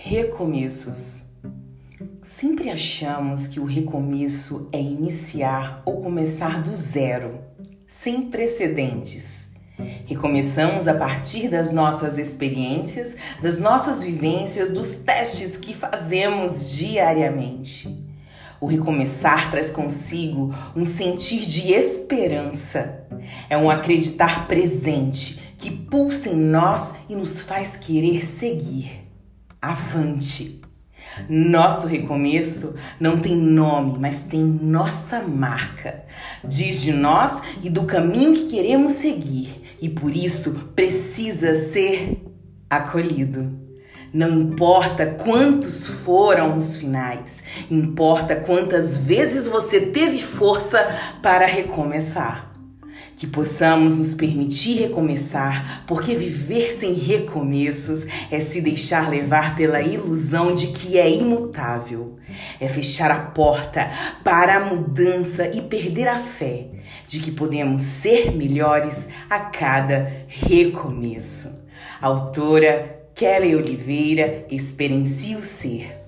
recomeços. Sempre achamos que o recomeço é iniciar ou começar do zero, sem precedentes. Recomeçamos a partir das nossas experiências, das nossas vivências, dos testes que fazemos diariamente. O recomeçar traz consigo um sentir de esperança. É um acreditar presente que pulsa em nós e nos faz querer seguir. Avante! Nosso recomeço não tem nome, mas tem nossa marca. Diz de nós e do caminho que queremos seguir, e por isso precisa ser acolhido. Não importa quantos foram os finais, importa quantas vezes você teve força para recomeçar que possamos nos permitir recomeçar, porque viver sem recomeços é se deixar levar pela ilusão de que é imutável, é fechar a porta para a mudança e perder a fé de que podemos ser melhores a cada recomeço. Autora Kelly Oliveira, Experiencie o Ser.